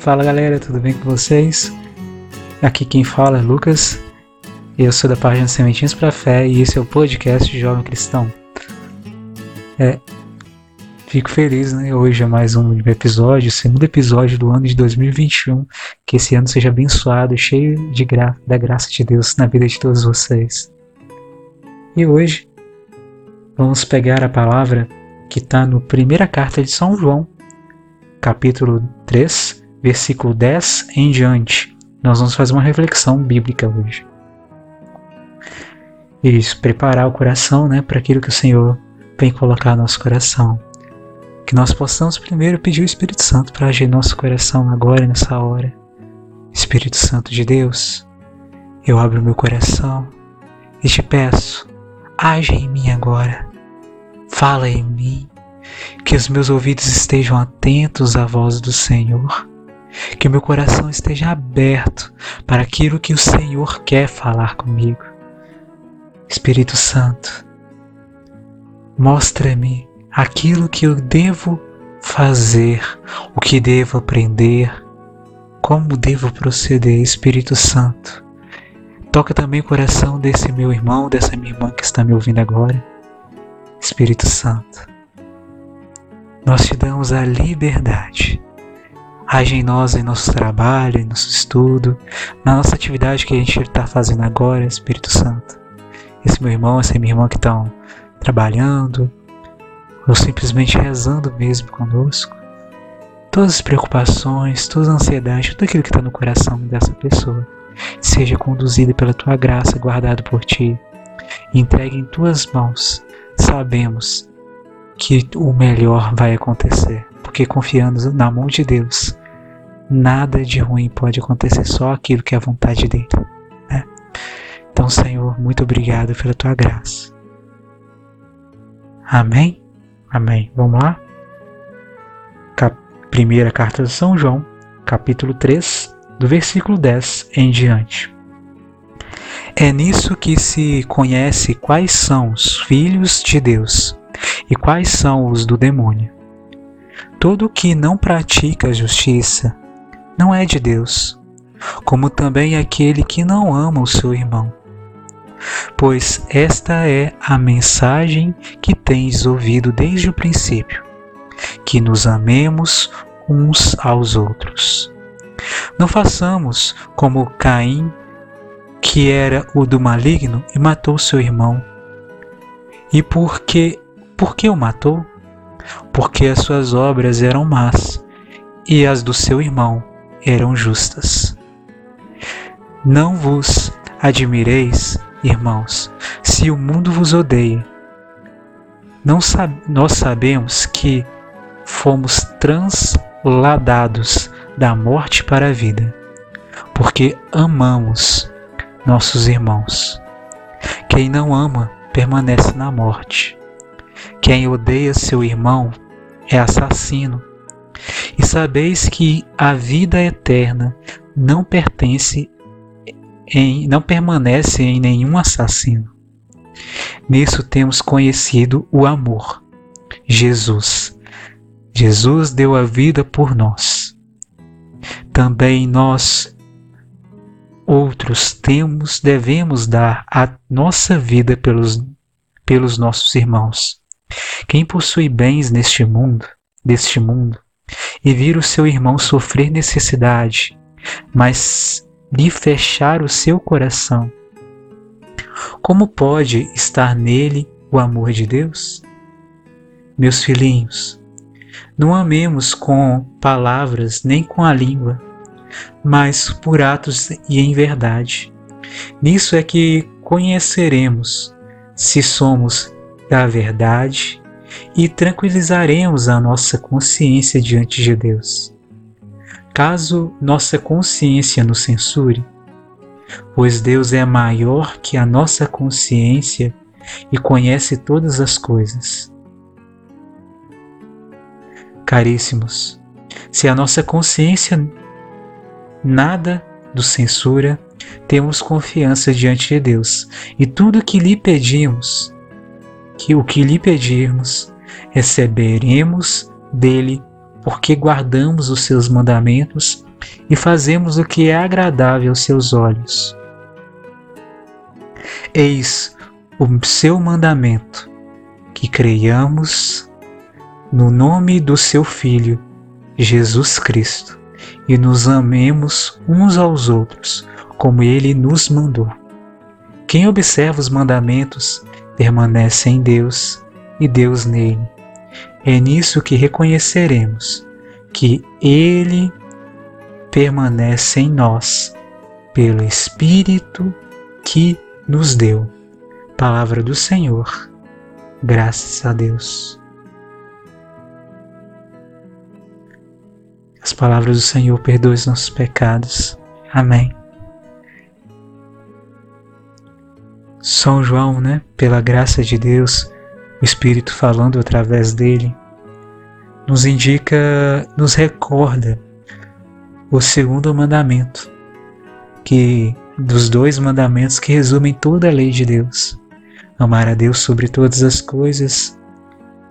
Fala galera, tudo bem com vocês? Aqui quem fala é Lucas, eu sou da página Sementinhas para Fé e esse é o podcast Jovem Cristão. É, fico feliz, né? Hoje é mais um episódio, segundo episódio do ano de 2021. Que esse ano seja abençoado, cheio de gra da graça de Deus na vida de todos vocês. E hoje vamos pegar a palavra que está no primeira carta de São João, capítulo 3, versículo 10 em diante. Nós vamos fazer uma reflexão bíblica hoje. Isso, preparar o coração né, para aquilo que o Senhor vem colocar no nosso coração. Que nós possamos primeiro pedir o Espírito Santo para agir no nosso coração agora, nessa hora. Espírito Santo de Deus, eu abro meu coração e te peço, age em mim agora. Fala em mim, que os meus ouvidos estejam atentos à voz do Senhor, que o meu coração esteja aberto para aquilo que o Senhor quer falar comigo. Espírito Santo, mostra-me aquilo que eu devo fazer, o que devo aprender, como devo proceder, Espírito Santo. Toca também o coração desse meu irmão, dessa minha irmã que está me ouvindo agora. Espírito Santo, nós te damos a liberdade. Age em nós, em nosso trabalho, em nosso estudo, na nossa atividade que a gente está fazendo agora, Espírito Santo. Esse meu irmão, essa minha irmã que estão trabalhando, ou simplesmente rezando mesmo conosco. Todas as preocupações, toda a ansiedade, tudo aquilo que está no coração dessa pessoa, seja conduzido pela tua graça, guardado por ti, entregue em tuas mãos. Sabemos que o melhor vai acontecer, porque confiando na mão de Deus, nada de ruim pode acontecer, só aquilo que é a vontade dele. Né? Então, Senhor, muito obrigado pela tua graça. Amém? Amém. Vamos lá? Cap Primeira carta de São João, capítulo 3, do versículo 10 em diante. É nisso que se conhece quais são os filhos de Deus e quais são os do demônio. Todo que não pratica a justiça não é de Deus, como também aquele que não ama o seu irmão. Pois esta é a mensagem que tens ouvido desde o princípio, que nos amemos uns aos outros. Não façamos como Caim, que era o do maligno e matou seu irmão. E porque por que o matou? Porque as suas obras eram más e as do seu irmão eram justas. Não vos admireis, irmãos, se o mundo vos odeia. Não sab nós sabemos que fomos transladados da morte para a vida, porque amamos nossos irmãos. Quem não ama permanece na morte. Quem odeia seu irmão é assassino. E sabeis que a vida eterna não pertence em, não permanece em nenhum assassino. Nisso temos conhecido o amor. Jesus. Jesus deu a vida por nós. Também nós outros temos devemos dar a nossa vida pelos pelos nossos irmãos. Quem possui bens neste mundo, deste mundo, e vir o seu irmão sofrer necessidade, mas lhe fechar o seu coração, como pode estar nele o amor de Deus? Meus filhinhos, não amemos com palavras nem com a língua, mas por atos e em verdade. Nisso é que conheceremos se somos da verdade e tranquilizaremos a nossa consciência diante de Deus. Caso nossa consciência nos censure, pois Deus é maior que a nossa consciência e conhece todas as coisas. Caríssimos, se a nossa consciência nada nos censura, temos confiança diante de Deus e tudo que lhe pedimos que o que lhe pedirmos receberemos dele, porque guardamos os seus mandamentos e fazemos o que é agradável aos seus olhos. Eis o seu mandamento, que creiamos no nome do seu Filho, Jesus Cristo, e nos amemos uns aos outros, como ele nos mandou. Quem observa os mandamentos permanece em Deus e Deus nele. É nisso que reconheceremos que ele permanece em nós pelo Espírito que nos deu. Palavra do Senhor. Graças a Deus. As palavras do Senhor perdoem os nossos pecados. Amém. São João, né, pela graça de Deus, o Espírito falando através dele, nos indica, nos recorda o segundo mandamento, que dos dois mandamentos que resumem toda a lei de Deus: amar a Deus sobre todas as coisas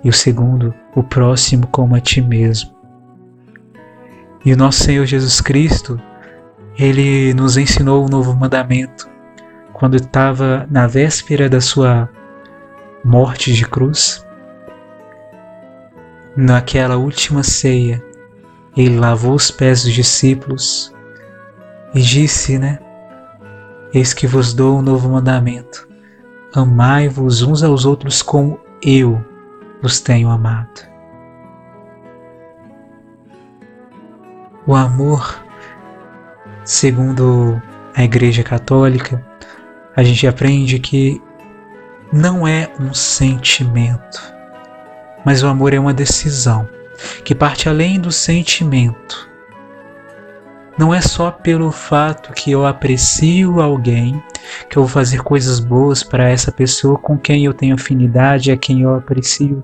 e o segundo, o próximo como a ti mesmo. E o nosso Senhor Jesus Cristo, ele nos ensinou um novo mandamento quando estava na véspera da sua morte de cruz, naquela última ceia, ele lavou os pés dos discípulos e disse, né? Eis que vos dou um novo mandamento: amai-vos uns aos outros como eu vos tenho amado. O amor, segundo a Igreja Católica, a gente aprende que não é um sentimento, mas o amor é uma decisão que parte além do sentimento. Não é só pelo fato que eu aprecio alguém, que eu vou fazer coisas boas para essa pessoa com quem eu tenho afinidade, a quem eu aprecio,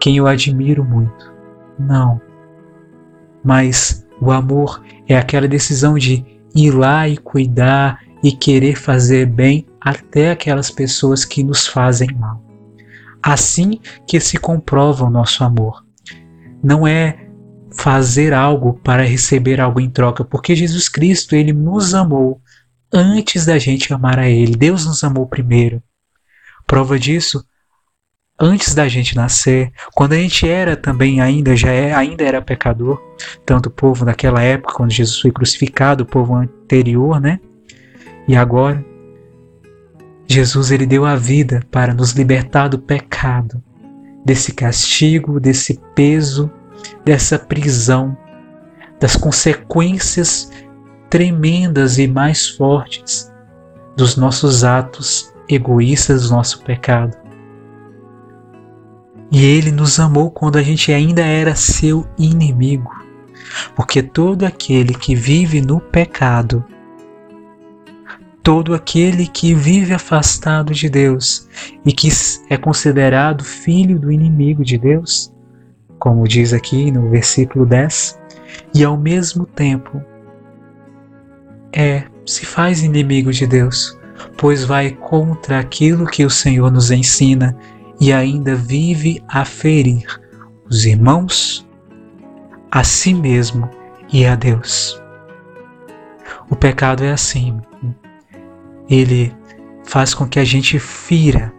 quem eu admiro muito. Não. Mas o amor é aquela decisão de ir lá e cuidar e querer fazer bem até aquelas pessoas que nos fazem mal. Assim que se comprova o nosso amor. Não é fazer algo para receber algo em troca, porque Jesus Cristo, ele nos amou antes da gente amar a ele. Deus nos amou primeiro. Prova disso, antes da gente nascer, quando a gente era também ainda já é, ainda era pecador, tanto o povo daquela época quando Jesus foi crucificado, o povo anterior, né? E agora Jesus ele deu a vida para nos libertar do pecado, desse castigo, desse peso, dessa prisão, das consequências tremendas e mais fortes dos nossos atos egoístas, do nosso pecado. E ele nos amou quando a gente ainda era seu inimigo, porque todo aquele que vive no pecado todo aquele que vive afastado de Deus e que é considerado filho do inimigo de Deus, como diz aqui no versículo 10, e ao mesmo tempo é se faz inimigo de Deus, pois vai contra aquilo que o Senhor nos ensina e ainda vive a ferir os irmãos, a si mesmo e a Deus. O pecado é assim, ele faz com que a gente fira,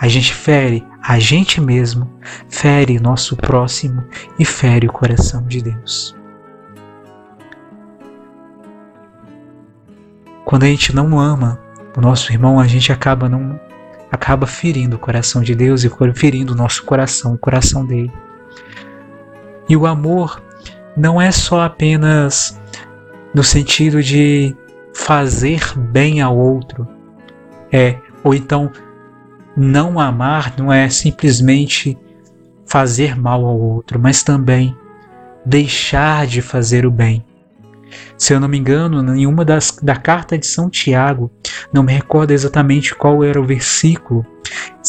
a gente fere a gente mesmo, fere nosso próximo e fere o coração de Deus. Quando a gente não ama o nosso irmão, a gente acaba não acaba ferindo o coração de Deus e ferindo o nosso coração, o coração dele. E o amor não é só apenas no sentido de fazer bem ao outro. É, ou então não amar não é simplesmente fazer mal ao outro, mas também deixar de fazer o bem. Se eu não me engano, em uma das da carta de São Tiago, não me recordo exatamente qual era o versículo.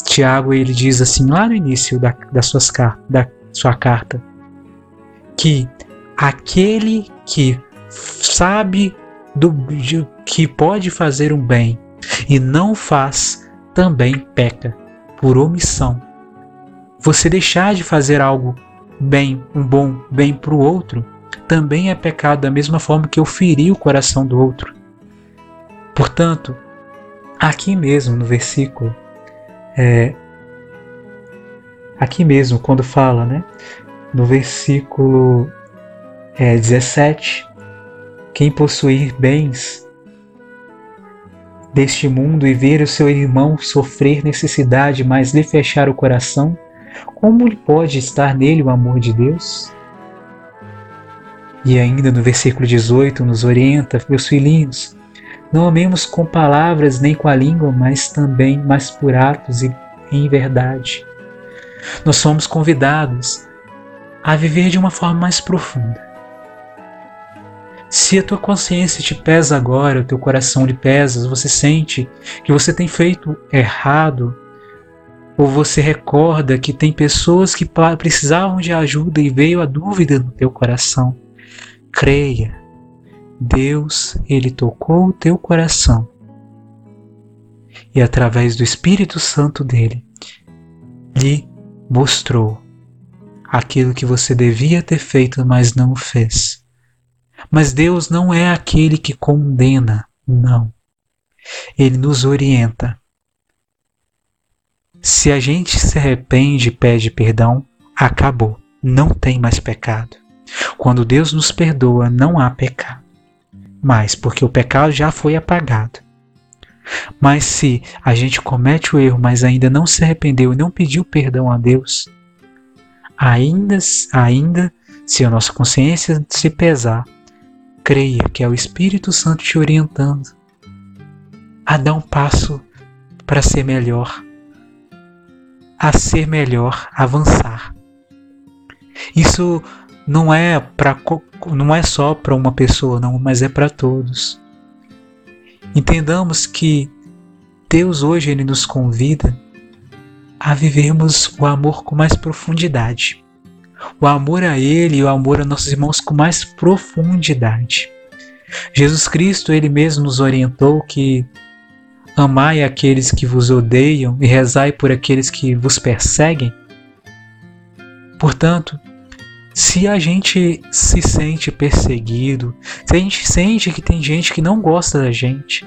Tiago ele diz assim lá no início da, das suas, da sua carta que aquele que sabe do, que pode fazer um bem e não faz, também peca por omissão. Você deixar de fazer algo bem, um bom bem para o outro, também é pecado da mesma forma que eu feri o coração do outro. Portanto, aqui mesmo no versículo, é, aqui mesmo quando fala, né, no versículo é, 17, quem possuir bens deste mundo e ver o seu irmão sofrer necessidade, mas lhe fechar o coração, como lhe pode estar nele o amor de Deus? E ainda no versículo 18 nos orienta, meus filhinhos, não amemos com palavras nem com a língua, mas também mais por atos e em verdade. Nós somos convidados a viver de uma forma mais profunda. Se a tua consciência te pesa agora, o teu coração lhe pesa, você sente que você tem feito errado, ou você recorda que tem pessoas que precisavam de ajuda e veio a dúvida no teu coração, creia, Deus, ele tocou o teu coração e através do Espírito Santo dele lhe mostrou aquilo que você devia ter feito, mas não fez. Mas Deus não é aquele que condena, não. Ele nos orienta. Se a gente se arrepende e pede perdão, acabou, não tem mais pecado. Quando Deus nos perdoa, não há pecado. Mas porque o pecado já foi apagado. Mas se a gente comete o erro, mas ainda não se arrependeu e não pediu perdão a Deus, ainda, ainda se a nossa consciência se pesar, creia que é o Espírito Santo te orientando a dar um passo para ser melhor, a ser melhor, avançar. Isso não é para não é só para uma pessoa, não, mas é para todos. Entendamos que Deus hoje ele nos convida a vivermos o amor com mais profundidade. O amor a ele e o amor a nossos irmãos com mais profundidade. Jesus Cristo ele mesmo nos orientou que amai aqueles que vos odeiam e rezai por aqueles que vos perseguem. Portanto, se a gente se sente perseguido, se a gente sente que tem gente que não gosta da gente,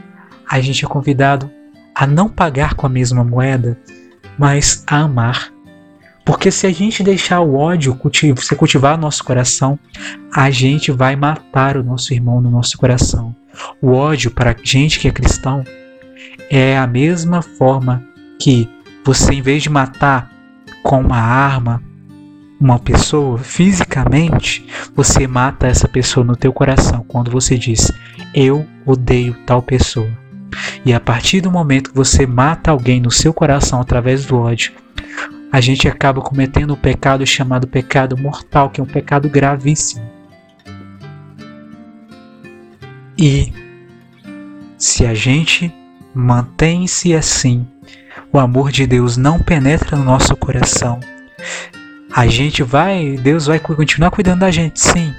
a gente é convidado a não pagar com a mesma moeda, mas a amar. Porque se a gente deixar o ódio cultiv se cultivar no nosso coração, a gente vai matar o nosso irmão no nosso coração. O ódio para gente que é cristão é a mesma forma que você, em vez de matar com uma arma, uma pessoa fisicamente, você mata essa pessoa no teu coração quando você diz: "Eu odeio tal pessoa". E a partir do momento que você mata alguém no seu coração através do ódio, a gente acaba cometendo um pecado chamado pecado mortal, que é um pecado gravíssimo. E se a gente mantém-se assim, o amor de Deus não penetra no nosso coração, a gente vai, Deus vai continuar cuidando da gente, sim,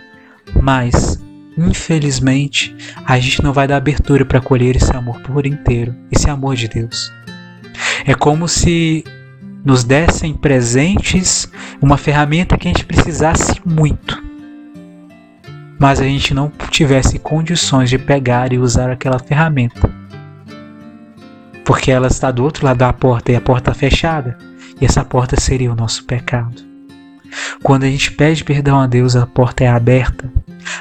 mas infelizmente a gente não vai dar abertura para colher esse amor por inteiro, esse amor de Deus. É como se nos dessem presentes uma ferramenta que a gente precisasse muito, mas a gente não tivesse condições de pegar e usar aquela ferramenta, porque ela está do outro lado da porta e a porta fechada, e essa porta seria o nosso pecado. Quando a gente pede perdão a Deus, a porta é aberta.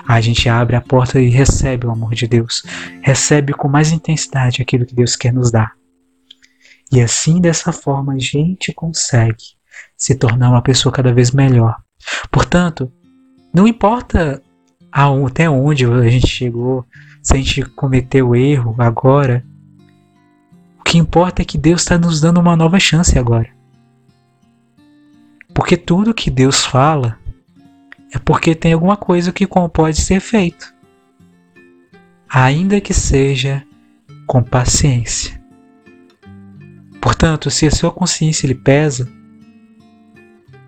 A gente abre a porta e recebe o amor de Deus. Recebe com mais intensidade aquilo que Deus quer nos dar. E assim, dessa forma, a gente consegue se tornar uma pessoa cada vez melhor. Portanto, não importa até onde a gente chegou, se a gente cometeu erro agora, o que importa é que Deus está nos dando uma nova chance agora. Porque tudo que Deus fala é porque tem alguma coisa que pode ser feito. Ainda que seja com paciência. Portanto, se a sua consciência lhe pesa,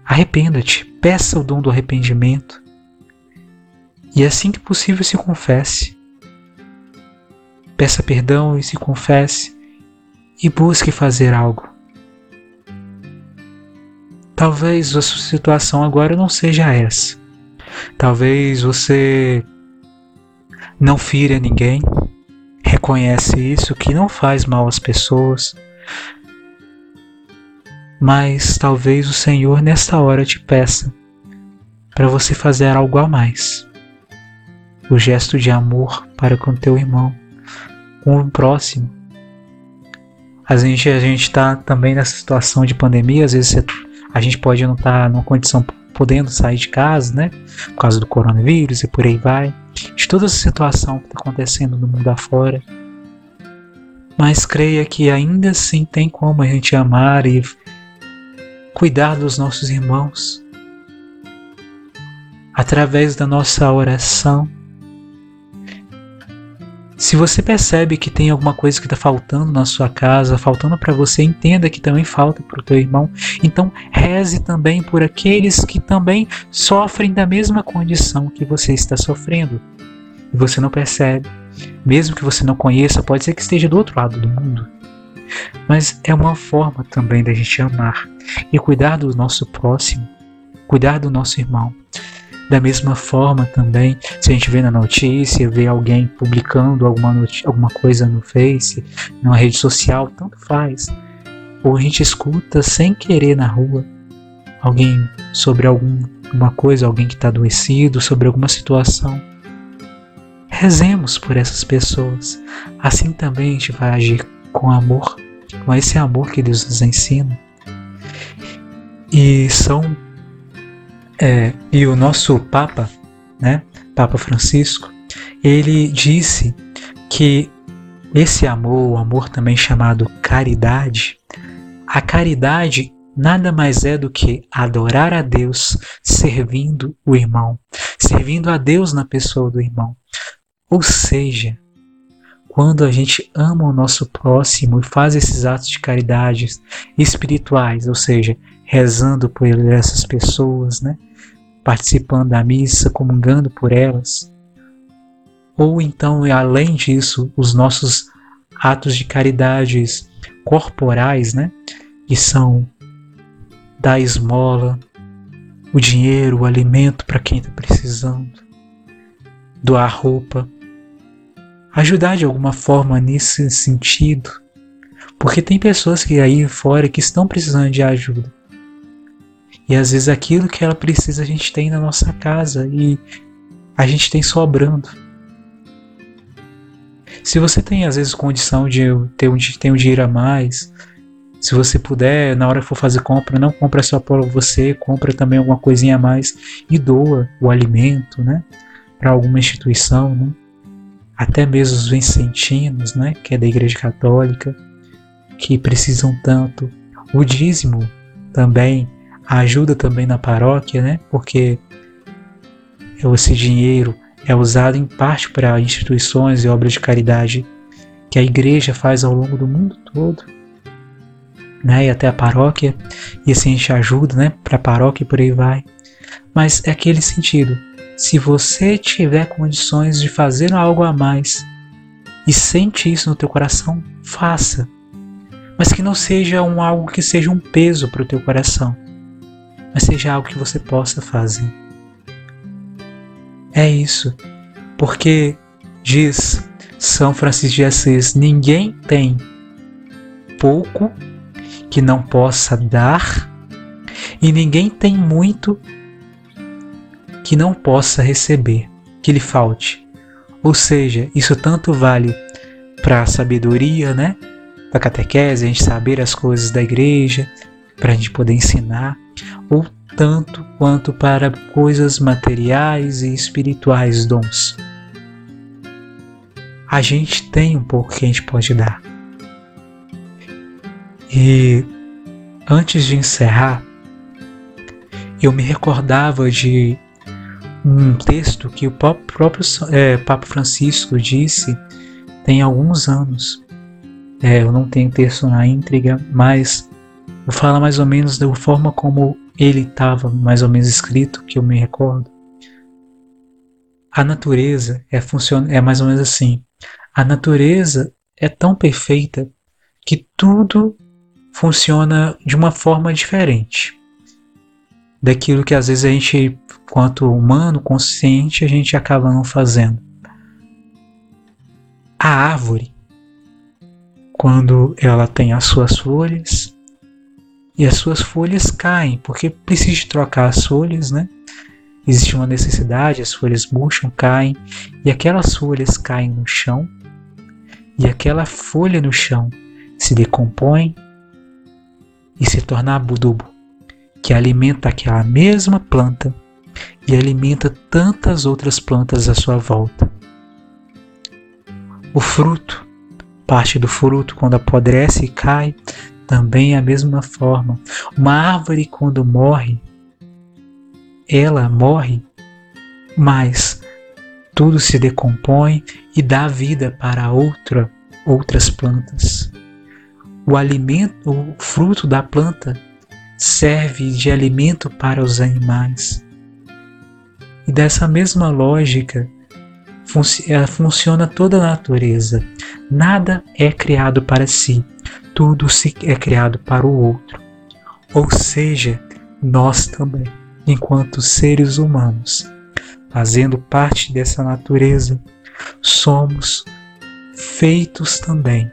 arrependa-te, peça o dom do arrependimento e assim que possível se confesse. Peça perdão e se confesse e busque fazer algo. Talvez a sua situação agora não seja essa, Talvez você não fira ninguém, reconhece isso, que não faz mal às pessoas, mas talvez o Senhor nesta hora te peça para você fazer algo a mais. O gesto de amor para com teu irmão, com o próximo. A gente a gente está também nessa situação de pandemia, às vezes a gente pode não estar tá numa condição podendo sair de casa, né? Por causa do coronavírus e por aí vai. De toda essa situação que está acontecendo no mundo afora. Mas creia que ainda assim tem como a gente amar e cuidar dos nossos irmãos através da nossa oração. Se você percebe que tem alguma coisa que está faltando na sua casa, faltando para você, entenda que também falta para o teu irmão. Então, reze também por aqueles que também sofrem da mesma condição que você está sofrendo. E você não percebe. Mesmo que você não conheça, pode ser que esteja do outro lado do mundo. Mas é uma forma também da gente amar e cuidar do nosso próximo, cuidar do nosso irmão. Da mesma forma também, se a gente vê na notícia, vê alguém publicando alguma, alguma coisa no Face, numa rede social, tanto faz. Ou a gente escuta sem querer na rua alguém sobre alguma coisa, alguém que está adoecido, sobre alguma situação. Rezemos por essas pessoas. Assim também a gente vai agir com amor, com esse amor que Deus nos ensina. E são é, e o nosso Papa, né, Papa Francisco, ele disse que esse amor, o amor também chamado caridade, a caridade nada mais é do que adorar a Deus servindo o irmão, servindo a Deus na pessoa do irmão. Ou seja, quando a gente ama o nosso próximo e faz esses atos de caridade espirituais, ou seja, rezando por essas pessoas, né? participando da missa, comungando por elas, ou então, além disso, os nossos atos de caridades corporais, né? que são dar esmola, o dinheiro, o alimento para quem está precisando, doar roupa, ajudar de alguma forma nesse sentido. Porque tem pessoas que aí fora que estão precisando de ajuda. E às vezes aquilo que ela precisa a gente tem na nossa casa e a gente tem sobrando. Se você tem às vezes condição de ter um, ter um dinheiro a mais, se você puder, na hora que for fazer compra, não compra só para você, compra também alguma coisinha a mais e doa o alimento, né? Para alguma instituição, né? Até mesmo os vicentinos, né, que é da Igreja Católica, que precisam tanto. O dízimo também ajuda também na paróquia, né, porque esse dinheiro é usado em parte para instituições e obras de caridade que a igreja faz ao longo do mundo todo, né, e até a paróquia, e assim a gente ajuda, né, para a paróquia e por aí vai. Mas é aquele sentido, se você tiver condições de fazer algo a mais e sente isso no teu coração, faça. Mas que não seja um algo que seja um peso para o teu coração, mas seja algo que você possa fazer. É isso, porque diz São Francisco de Assis: ninguém tem pouco que não possa dar, e ninguém tem muito que não possa receber, que lhe falte. Ou seja, isso tanto vale para a sabedoria, né? Para a catequese, a gente saber as coisas da igreja, para a gente poder ensinar, ou tanto quanto para coisas materiais e espirituais, dons. A gente tem um pouco que a gente pode dar. E antes de encerrar, eu me recordava de um texto que o próprio é, Papa Francisco disse tem alguns anos. É, eu não tenho texto na íntegra, mas vou falar mais ou menos da forma como ele estava mais ou menos escrito, que eu me recordo. A natureza é, funciona, é mais ou menos assim. A natureza é tão perfeita que tudo funciona de uma forma diferente. Daquilo que às vezes a gente, quanto humano consciente, a gente acaba não fazendo. A árvore, quando ela tem as suas folhas, e as suas folhas caem, porque precisa trocar as folhas, né? Existe uma necessidade, as folhas murcham, caem, e aquelas folhas caem no chão, e aquela folha no chão se decompõe e se torna adubo, que alimenta aquela mesma planta e alimenta tantas outras plantas à sua volta. O fruto, parte do fruto, quando apodrece e cai, também é a mesma forma. Uma árvore, quando morre, ela morre, mas tudo se decompõe e dá vida para outra, outras plantas. O alimento, o fruto da planta serve de alimento para os animais. E dessa mesma lógica funciona toda a natureza. Nada é criado para si, tudo é criado para o outro. Ou seja, nós também, enquanto seres humanos, fazendo parte dessa natureza, somos feitos também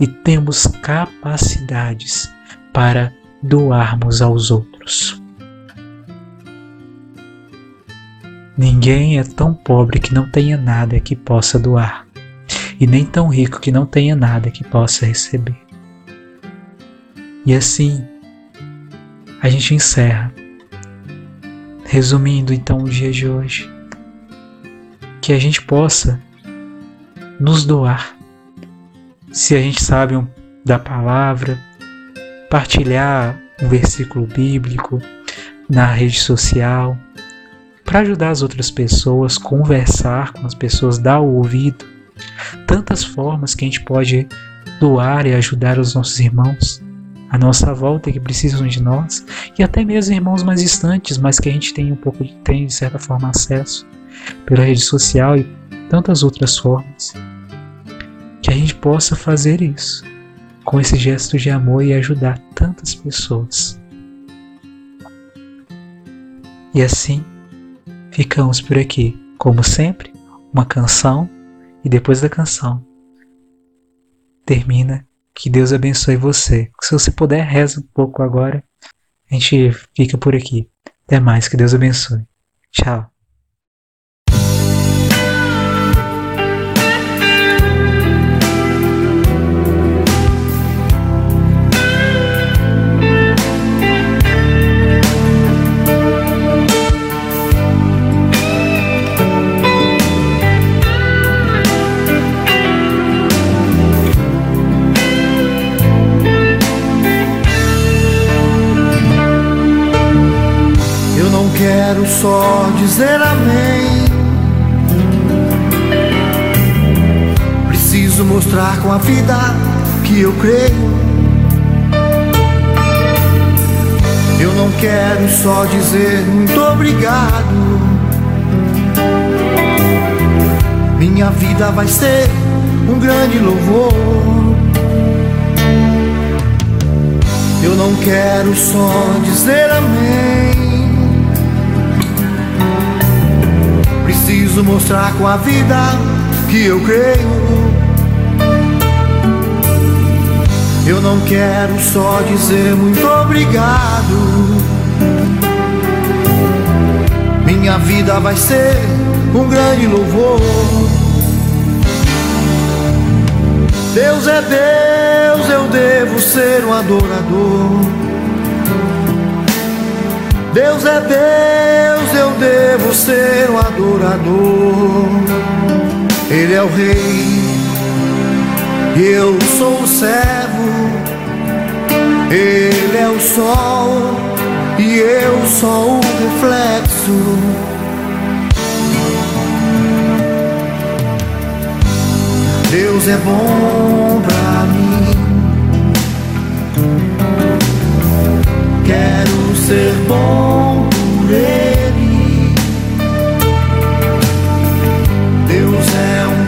e temos capacidades para doarmos aos outros. Ninguém é tão pobre que não tenha nada que possa doar, e nem tão rico que não tenha nada que possa receber. E assim, a gente encerra. Resumindo então o dia de hoje, que a gente possa nos doar. Se a gente sabe da palavra, partilhar um versículo bíblico na rede social, para ajudar as outras pessoas, conversar com as pessoas, dar o ouvido. Tantas formas que a gente pode doar e ajudar os nossos irmãos à nossa volta que precisam de nós e até mesmo irmãos mais distantes, mas que a gente tem um pouco de tem de certa forma acesso pela rede social e tantas outras formas. Que a gente possa fazer isso com esse gesto de amor e ajudar tantas pessoas. E assim ficamos por aqui. Como sempre, uma canção e depois da canção termina. Que Deus abençoe você. Se você puder, reza um pouco agora. A gente fica por aqui. Até mais. Que Deus abençoe. Tchau. Quero só dizer amém. Preciso mostrar com a vida que eu creio. Eu não quero só dizer muito obrigado. Minha vida vai ser um grande louvor. Eu não quero só dizer amém. Preciso mostrar com a vida que eu creio. Eu não quero só dizer muito obrigado. Minha vida vai ser um grande louvor. Deus é Deus, eu devo ser um adorador. Deus é Deus, eu devo ser um adorador. Ele é o rei, eu sou o servo. Ele é o sol e eu sou o reflexo. Deus é bom pra mim. Quero ser bom por Ele.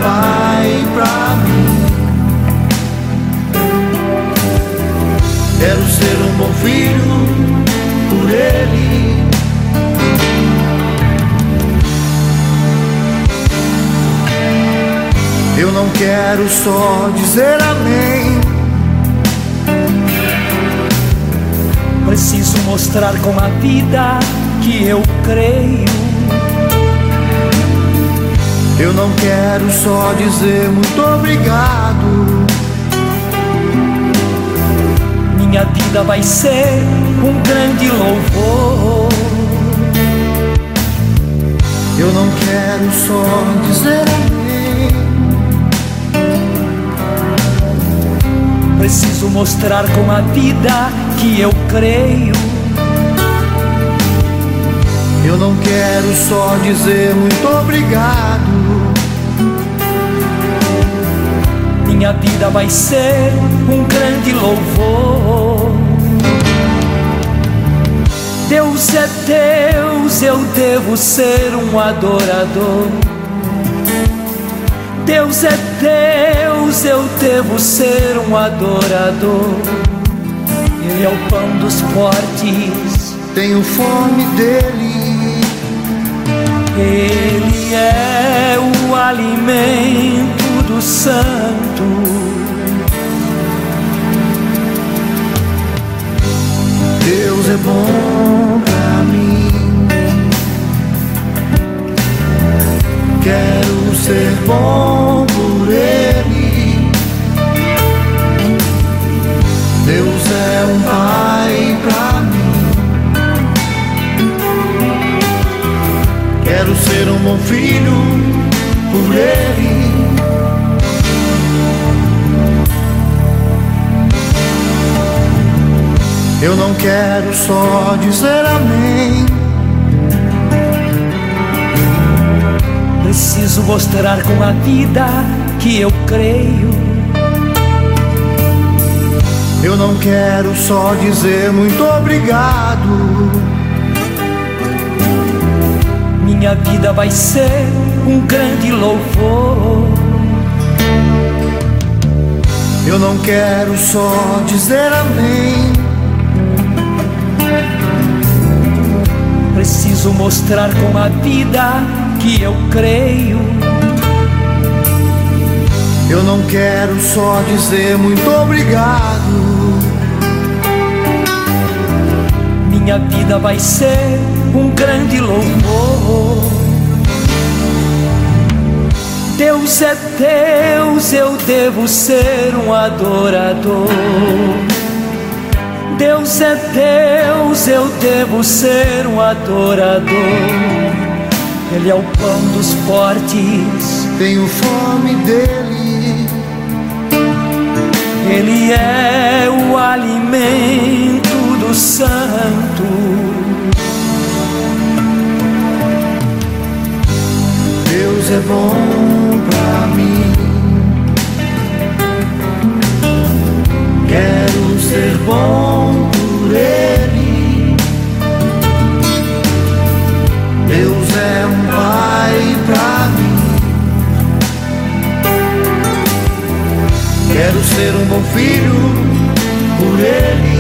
Pai pra mim. Quero ser um bom filho por Ele. Eu não quero só dizer amém. Preciso mostrar com a vida que eu creio. Eu não quero só dizer muito obrigado. Minha vida vai ser um grande louvor. Eu não quero só dizer amém. Preciso mostrar com a vida que eu creio. Eu não quero só dizer muito obrigado. Minha vida vai ser um grande louvor. Deus é Deus, eu devo ser um adorador. Deus é Deus, eu devo ser um adorador. Ele é o pão dos fortes, Tenho fome dele. Ele é o alimento do Deus é bom pra mim. Quero ser bom por Ele. Deus é um pai pra mim. Quero ser um bom filho por Ele. Eu não quero só dizer amém. Preciso mostrar com a vida que eu creio. Eu não quero só dizer muito obrigado. Minha vida vai ser um grande louvor. Eu não quero só dizer amém. Preciso mostrar com a vida que eu creio. Eu não quero só dizer muito obrigado. Minha vida vai ser um grande louvor. Deus é Deus, eu devo ser um adorador. Deus é Deus, eu devo ser um adorador. Ele é o pão dos fortes, Tenho fome dele. Ele é o alimento do santo. Deus é bom pra mim. Quero ser bom por Ele. Deus é um pai pra mim. Quero ser um bom filho por Ele.